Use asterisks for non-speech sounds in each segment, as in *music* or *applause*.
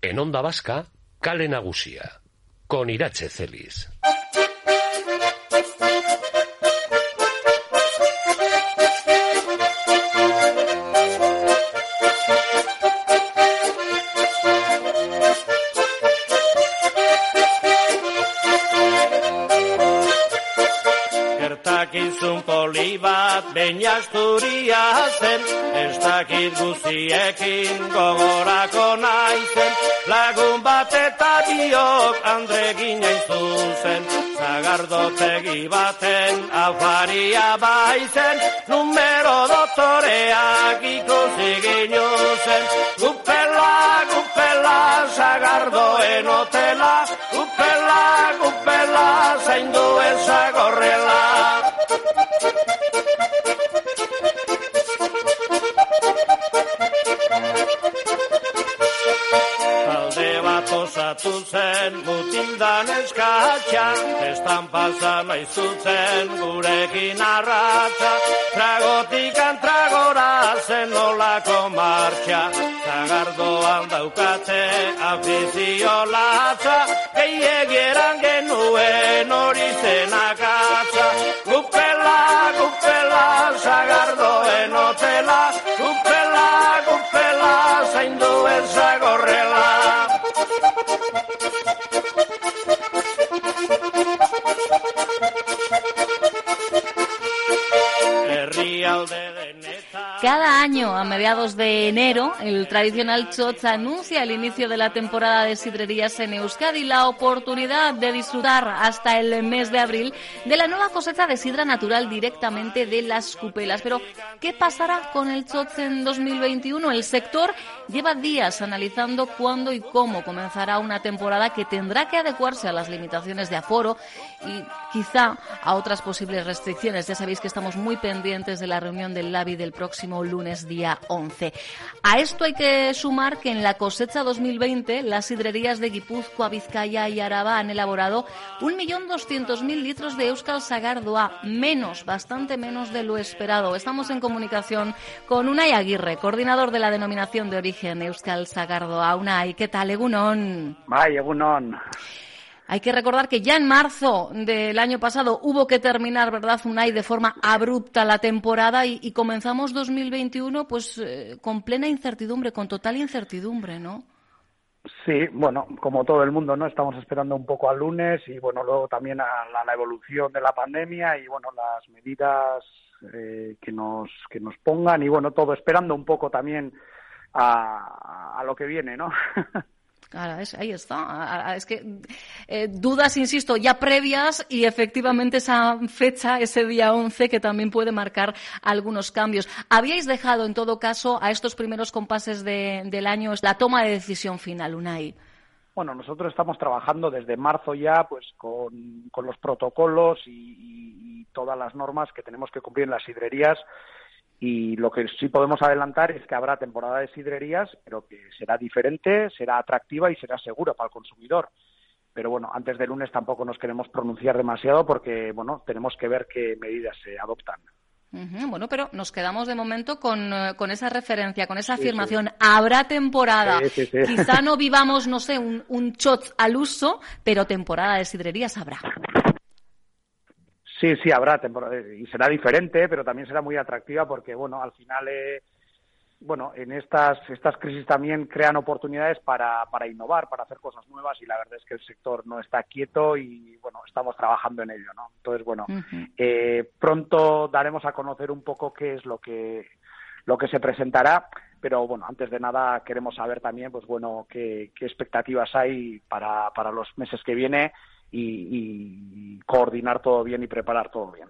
En Onda Vasca, Kale Nagusia. con Irache Celis. Bat behin asturia zen, ez dakit guziekin gogorako naizen, lagun bat eta biok andre ginen zuzen, zagardotegi baten afaria baizen, numero dotoreak ikusi ginuzen, gupela, gupela, zagardoen hotela, gupela, gupela, zaindu ezagorrela. Talde bat osatu zen mutildan eskatxa, estan pasan aizutzen gurekin arratza, tragotik antragora zen olako martxa, zagardoan daukate afizio latza, gehiagieran genuen hori zen akatza, gupela, gupela, zagardoen hotela, gupela, gupela, zaindu ezagorrela. Mediados de enero, el tradicional Chotz anuncia el inicio de la temporada de sidrerías en Euskadi, la oportunidad de disfrutar hasta el mes de abril de la nueva cosecha de sidra natural directamente de las cupelas. Pero, ¿qué pasará con el Chotz en 2021? El sector lleva días analizando cuándo y cómo comenzará una temporada que tendrá que adecuarse a las limitaciones de aforo y quizá a otras posibles restricciones. Ya sabéis que estamos muy pendientes de la reunión del LABI del próximo lunes día 11. A esto hay que sumar que en la cosecha 2020 las sidrerías de Guipúzcoa, Vizcaya y Araba han elaborado 1.200.000 litros de Euskal Sagardoa, menos, bastante menos de lo esperado. Estamos en comunicación con Unai Aguirre, coordinador de la denominación de origen Euskal Sagardoa. Unai, ¿qué tal, Egunon? Bai, egunon. Hay que recordar que ya en marzo del año pasado hubo que terminar, ¿verdad, Unai, de forma abrupta la temporada y, comenzamos 2021 pues eh, con plena incertidumbre, con total incertidumbre, ¿no? Sí, bueno, como todo el mundo, ¿no? Estamos esperando un poco al lunes y, bueno, luego también a la, la evolución de la pandemia y, bueno, las medidas eh, que, nos, que nos pongan y, bueno, todo esperando un poco también a, a lo que viene, ¿no? *laughs* Claro, es, ahí está. Es que eh, dudas, insisto, ya previas y efectivamente esa fecha, ese día 11, que también puede marcar algunos cambios. ¿Habíais dejado, en todo caso, a estos primeros compases de, del año la toma de decisión final, Unai? Bueno, nosotros estamos trabajando desde marzo ya pues con, los protocolos y todas las normas que tenemos que cumplir en las hidrerías y lo que sí podemos adelantar es que habrá temporada de sidrerías, pero que será diferente, será atractiva y será segura para el consumidor. Pero bueno, antes del lunes tampoco nos queremos pronunciar demasiado porque bueno, tenemos que ver qué medidas se adoptan. Uh -huh, bueno, pero nos quedamos de momento con, uh, con esa referencia, con esa afirmación. Sí, sí. Habrá temporada. Sí, Quizá no vivamos, no sé, un, un shot al uso, pero temporada de sidrerías habrá. Sí, sí, habrá temporada y será diferente, pero también será muy atractiva porque, bueno, al final, eh, bueno, en estas estas crisis también crean oportunidades para, para innovar, para hacer cosas nuevas y la verdad es que el sector no está quieto y, bueno, estamos trabajando en ello, ¿no? Entonces, bueno, uh -huh. eh, pronto daremos a conocer un poco qué es lo que lo que se presentará, pero bueno, antes de nada queremos saber también, pues bueno, qué, qué expectativas hay para, para los meses que viene y, coordinar todo bien y preparar todo bien.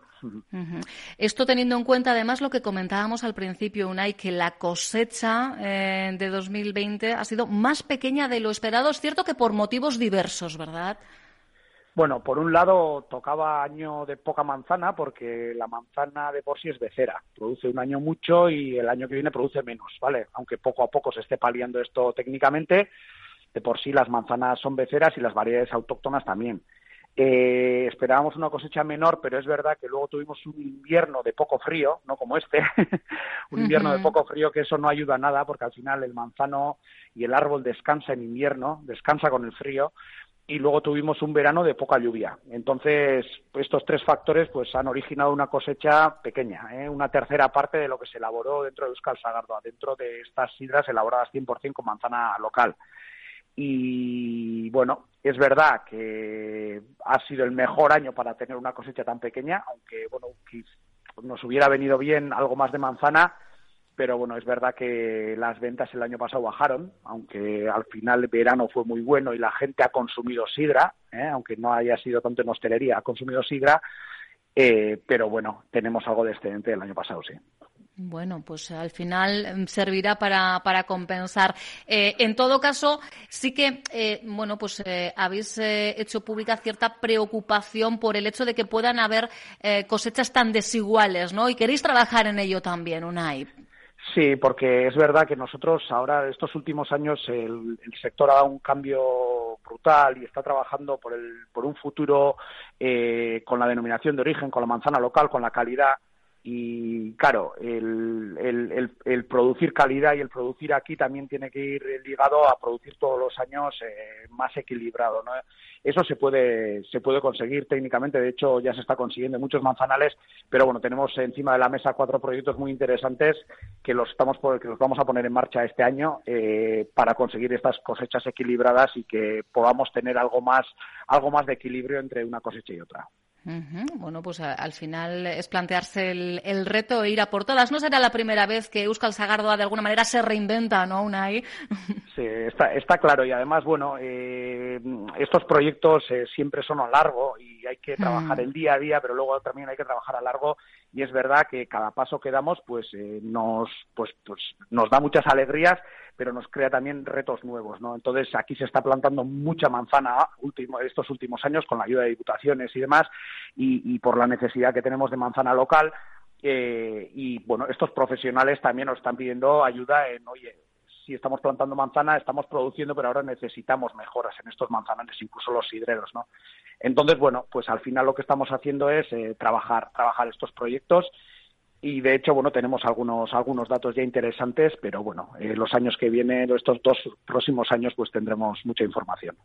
Esto teniendo en cuenta además lo que comentábamos al principio, Unai, que la cosecha eh, de 2020 ha sido más pequeña de lo esperado. Es cierto que por motivos diversos, ¿verdad? Bueno, por un lado tocaba año de poca manzana porque la manzana de por sí es becera, produce un año mucho y el año que viene produce menos, ¿vale? Aunque poco a poco se esté paliando esto técnicamente, de por sí las manzanas son beceras y las variedades autóctonas también. Eh, esperábamos una cosecha menor, pero es verdad que luego tuvimos un invierno de poco frío, no como este, *laughs* un invierno de poco frío que eso no ayuda a nada porque al final el manzano y el árbol descansa en invierno, descansa con el frío y luego tuvimos un verano de poca lluvia. Entonces, estos tres factores pues han originado una cosecha pequeña, ¿eh? una tercera parte de lo que se elaboró dentro de Euskal Sagardoa, dentro de estas sidras elaboradas 100% con manzana local. Y bueno, es verdad que ha sido el mejor año para tener una cosecha tan pequeña, aunque bueno, nos hubiera venido bien algo más de manzana, pero bueno, es verdad que las ventas el año pasado bajaron, aunque al final el verano fue muy bueno y la gente ha consumido sidra, ¿eh? aunque no haya sido tanto en hostelería, ha consumido sidra, eh, pero bueno, tenemos algo de excedente del año pasado, sí. Bueno, pues al final em, servirá para, compensar. Eh, en todo caso, sí que, eh, bueno, pues eh, habéis hecho pública cierta preocupación por el hecho de que puedan haber cosechas tan desiguales, ¿no? Y queréis trabajar en ello también, Unai. Sí, porque es verdad que nosotros ahora, estos últimos años, el, el sector ha dado un cambio brutal y está trabajando por, el, por un futuro con la denominación de origen, con la manzana local, con la calidad y claro, el, producir calidad y el producir aquí también tiene que ir ligado a producir todos los años eh, más equilibrado. ¿no? Eso se puede, se puede conseguir técnicamente, de hecho ya se está consiguiendo en muchos manzanales, pero bueno, tenemos encima de la mesa cuatro proyectos muy interesantes que los, estamos que los vamos a poner en marcha este año eh, para conseguir estas cosechas equilibradas y que podamos tener algo más, algo más de equilibrio entre una cosecha y otra. Bueno, pues al final es plantearse el, reto e ir a por todas. No será la primera vez que Euskal Sagardoa de alguna manera se reinventa, ¿no, Unai? *laughs* Sí, está, está claro. Y además, bueno, eh, estos proyectos eh, siempre son a largo y hay que trabajar mm. el día a día, pero luego también hay que trabajar a largo. Y es verdad que cada paso que damos, pues, eh, nos, pues, pues nos da muchas alegrías pero nos crea también retos nuevos, ¿no? Entonces aquí se está plantando mucha manzana último, estos últimos años con la ayuda de diputaciones y demás, y, por la necesidad que tenemos de manzana local. Eh, y bueno, estos profesionales también nos están pidiendo ayuda en, oye, si estamos plantando manzana, estamos produciendo, pero ahora necesitamos mejoras en estos manzanales, incluso los sidreros, ¿no? Entonces, bueno, pues al final lo que estamos haciendo es eh, trabajar, trabajar estos proyectos y de hecho bueno tenemos algunos algunos datos ya interesantes pero bueno eh, los años que vienen estos dos próximos años pues tendremos mucha información.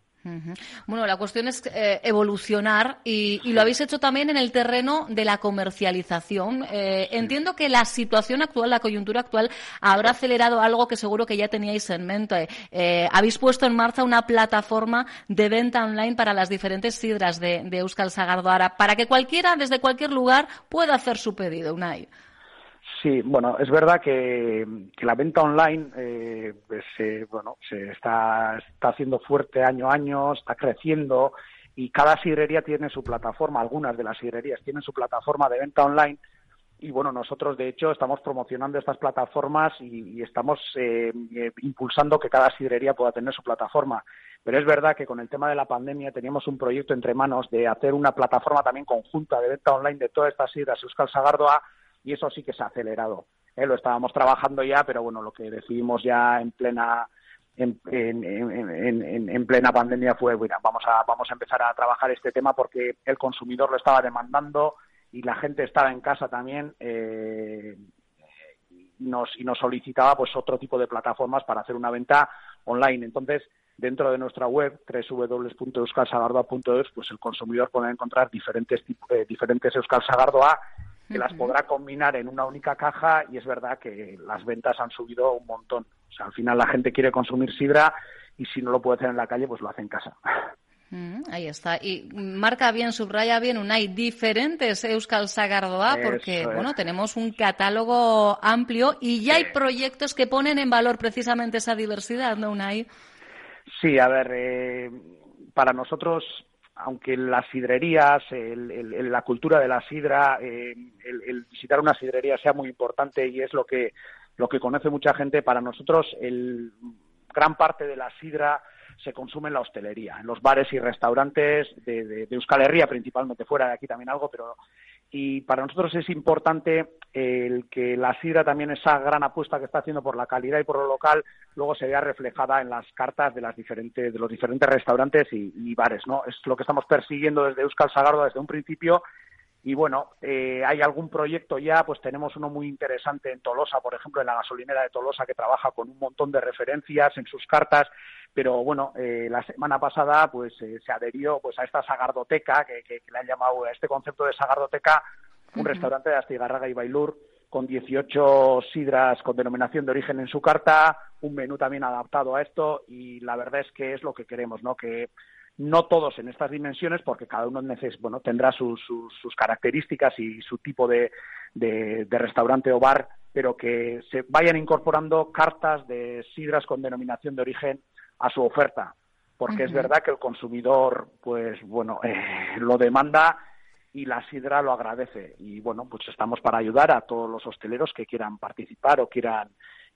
Bueno la cuestión es eh, evolucionar y, lo habéis hecho también en el terreno de la comercialización. Eh, entiendo que la situación actual la coyuntura actual habrá acelerado algo que seguro que ya teníais en mente. Habéis puesto en marcha una plataforma de venta online para las diferentes sidras de, de Euskal Sagardoara para que cualquiera desde cualquier lugar pueda hacer su pedido Unai Sí, bueno, es verdad que, la venta online eh, pues, eh, bueno, se está, está haciendo fuerte año a año, está creciendo y cada sidrería tiene su plataforma, algunas de las sidrerías tienen su plataforma de venta online y bueno, nosotros de hecho estamos promocionando estas plataformas y, estamos eh, impulsando que cada sidrería pueda tener su plataforma. Pero es verdad que con el tema de la pandemia teníamos un proyecto entre manos de hacer una plataforma también conjunta de venta online de todas estas sidras Euskal Sagardoa y eso sí que se ha acelerado. ¿eh? Lo estábamos trabajando ya, pero bueno, lo que decidimos ya en plena en, en, plena pandemia fue, bueno, vamos a, vamos a empezar a trabajar este tema porque el consumidor lo estaba demandando y la gente estaba en casa también eh, y, nos, y nos solicitaba pues otro tipo de plataformas para hacer una venta online. Entonces, dentro de nuestra web, www.euskalsagardoa.es, pues el consumidor puede encontrar diferentes, eh, diferentes Euskal Sagardoa que las podrá combinar en una única caja y es verdad que las ventas han subido un montón. O sea, al final la gente quiere consumir sidra y si no lo puede hacer en la calle, pues lo hace en casa. Mm, ahí está. Y marca bien, subraya bien, un hay diferentes Euskal Sagardoa, porque bueno, tenemos un catálogo amplio y ya hay proyectos que ponen en valor precisamente esa diversidad, ¿no, Unai? Sí, a ver, eh, para nosotros aunque las sidrerías, la cultura de la sidra, eh, el, visitar una sidrería sea muy importante y es lo que, lo que conoce mucha gente, para nosotros el, gran parte de la sidra se consume en la hostelería, en los bares y restaurantes de, de, de Euskal Herria principalmente, fuera de aquí también algo, pero y para nosotros es importante el que la sidra también esa gran apuesta que está haciendo por la calidad y por lo local luego se vea reflejada en las cartas de las diferentes de los diferentes restaurantes y, bares no es lo que estamos persiguiendo desde Euskal Sagardo desde un principio. Y bueno, eh, hay algún proyecto ya, pues tenemos uno muy interesante en Tolosa, por ejemplo, en la gasolinera de Tolosa, que trabaja con un montón de referencias en sus cartas, pero bueno, eh, la semana pasada pues eh, se adherió pues a esta sagardoteca, que, que, le han llamado a este concepto de sagardoteca, un restaurante de Astigarraga y Bailur, con 18 sidras con denominación de origen en su carta, un menú también adaptado a esto, y la verdad es que es lo que queremos, ¿no? Que no todos en estas dimensiones, porque cada uno bueno, tendrá sus, sus, características y su tipo de, de, restaurante o bar, pero que se vayan incorporando cartas de sidras con denominación de origen a su oferta, porque es verdad que el consumidor, pues bueno, eh, lo demanda y la sidra lo agradece. Y bueno, pues estamos para ayudar a todos los hosteleros que quieran participar o quieran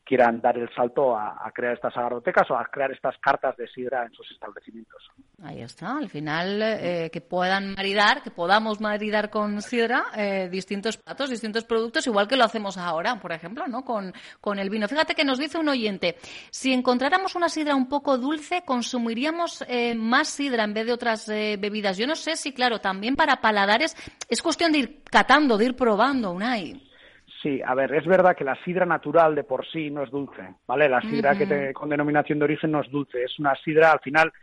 quieran dar el salto a, crear estas agrotecas o a crear estas cartas de sidra en sus establecimientos. Ahí está, al final eh, que puedan maridar, que podamos maridar con sidra eh, distintos platos, distintos productos, igual que lo hacemos ahora, por ejemplo, ¿no? Con, con el vino. Fíjate que nos dice un oyente, si encontráramos una sidra un poco dulce, consumiríamos eh, más sidra en vez de otras bebidas. Yo no sé si, claro, también para paladares es cuestión de ir catando, de ir probando, Unai. Sí, a ver, es verdad que la sidra natural de por sí no es dulce, ¿vale? La sidra que te, con denominación de origen no es dulce, es una sidra, al final,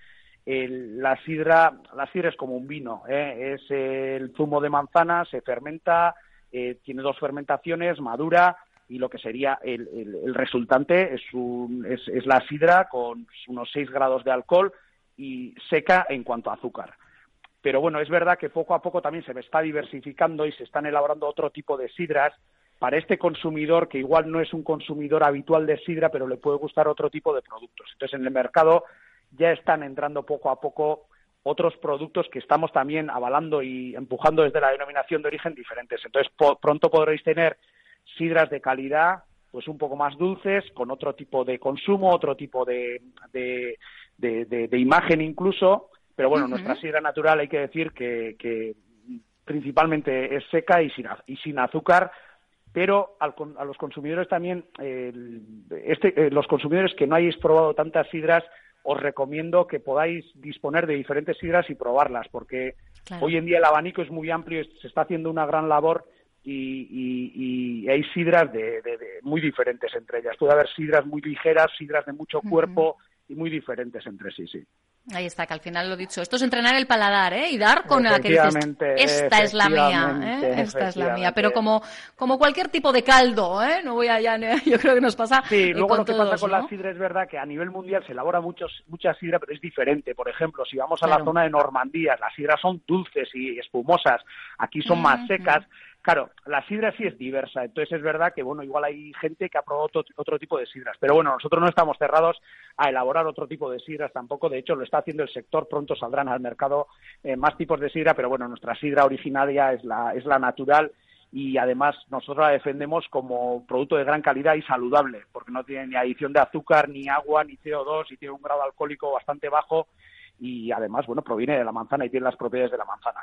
la sidra, la sidra es como un vino, ¿eh? es el zumo de manzana, se fermenta, eh, tiene dos fermentaciones, madura y lo que sería el, el, resultante es, un, es, es la sidra con unos 6 grados de alcohol y seca en cuanto a azúcar pero bueno, es verdad que poco a poco también se está diversificando y se están elaborando otro tipo de sidras para este consumidor que igual no es un consumidor habitual de sidra, pero le puede gustar otro tipo de productos. Entonces, en el mercado ya están entrando poco a poco otros productos que estamos también avalando y empujando desde la denominación de origen diferentes. Entonces, pronto podréis tener sidras de calidad, pues un poco más dulces, con otro tipo de consumo, otro tipo de, de, de, imagen incluso. Pero bueno, nuestra sidra natural hay que decir que, que principalmente es seca y sin, y sin azúcar, pero a los consumidores también, este, eh, los consumidores que no hayáis probado tantas sidras, os recomiendo que podáis disponer de diferentes sidras y probarlas, porque hoy en día el abanico es muy amplio, y se está haciendo una gran labor y, hay sidras de, muy diferentes entre ellas. Puede haber sidras muy ligeras, sidras de mucho cuerpo y muy diferentes entre sí, sí. Ahí está, que al final lo he dicho. Esto es entrenar el paladar, ¿eh? Y dar con la que dices, esta es la mía, ¿eh? Esta es la mía. Pero como, como cualquier tipo de caldo, ¿eh? No voy allá, *laughs* yo creo que nos pasa Sí, eh, luego lo que pasa con la sidra es verdad que a nivel mundial se elabora muchos, mucha sidra, pero es diferente. Por ejemplo, si vamos a la zona de Normandía, las sidras son dulces y espumosas. Aquí son más secas. Claro, la sidra sí es diversa, entonces es verdad que, bueno, igual hay gente que ha probado otro, tipo de sidras, pero bueno, nosotros no estamos cerrados a elaborar otro tipo de sidras tampoco, de hecho lo está haciendo el sector, pronto saldrán al mercado eh, más tipos de sidra, pero bueno, nuestra sidra originaria es la, es la natural y además nosotros la defendemos como producto de gran calidad y saludable, porque no tiene ni adición de azúcar, ni agua, ni CO2 y tiene un grado alcohólico bastante bajo y además, bueno, proviene de la manzana y tiene las propiedades de la manzana.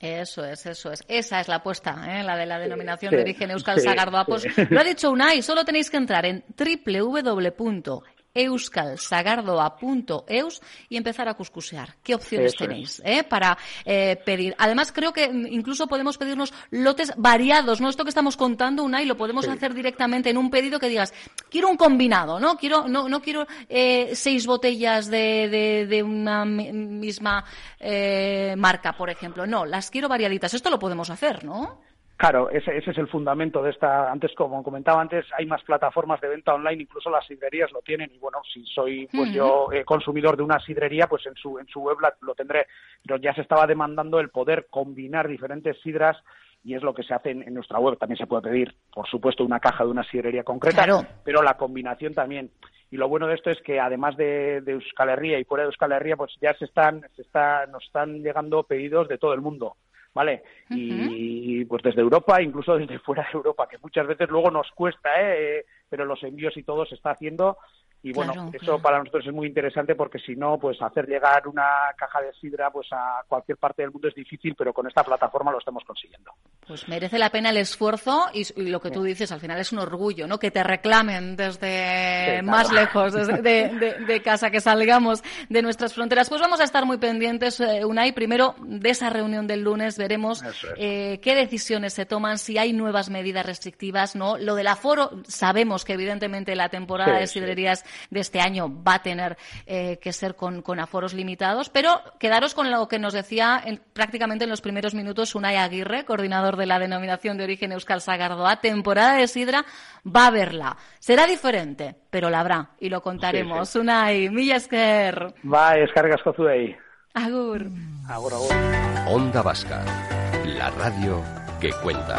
Eso es, eso es. Esa es la apuesta, ¿eh? la de la denominación de origen Euskal Sagardo Apos. Lo ha dicho Unai, solo tenéis que entrar en www euskalsagardoa.eus y empezar a cuscusear. ¿Qué opciones tenéis eh, para eh, pedir? Además, creo que incluso podemos pedirnos lotes variados, ¿no? Esto que estamos contando, una y lo podemos hacer directamente en un pedido que digas, quiero un combinado, ¿no? Quiero, no, no quiero eh, seis botellas de, de, de una misma eh, marca, por ejemplo. No, las quiero variaditas. Esto lo podemos hacer, ¿no? Claro, ese, ese, es el fundamento de esta. Antes, como comentaba antes, hay más plataformas de venta online, incluso las sidrerías lo tienen. Y bueno, si soy pues yo eh, consumidor de una sidrería, pues en su en su web lo tendré. Pero ya se estaba demandando el poder combinar diferentes sidras y es lo que se hace en, nuestra web. También se puede pedir, por supuesto, una caja de una sidrería concreta, pero la combinación también. y lo bueno de esto es que además de, de Euskal Herria y fuera de Euskal Herria, pues ya se están, se está, nos están llegando pedidos de todo el mundo. ¿Vale? Y pues desde Europa, incluso desde fuera de Europa, que muchas veces luego nos cuesta, ¿eh? pero los envíos y todo se está haciendo y bueno, eso para nosotros es muy interesante porque si no, pues hacer llegar una caja de sidra pues a cualquier parte del mundo es difícil, pero con esta plataforma lo estamos consiguiendo. Pues merece la pena el esfuerzo y, lo que tú dices, al final es un orgullo, ¿no? Que te reclamen desde más lejos, desde *laughs* de, casa, que salgamos de nuestras fronteras. Pues vamos a estar muy pendientes, eh, Unai. Primero, de esa reunión del lunes veremos eh, qué decisiones se toman, si hay nuevas medidas restrictivas, ¿no? Lo del aforo, sabemos que evidentemente la temporada de sidrerías de este año va a tener eh, que ser con, aforos limitados, pero quedaros con lo que nos decía prácticamente en los primeros minutos Unai Aguirre, coordinador de la denominación de origen Euskal Sagardoa, temporada de sidra, va a verla. Será diferente, pero la habrá y lo contaremos. Unai, milla esker. Va, escargas ahí. Agur. Agur, agur. Onda Vasca, la radio que cuenta.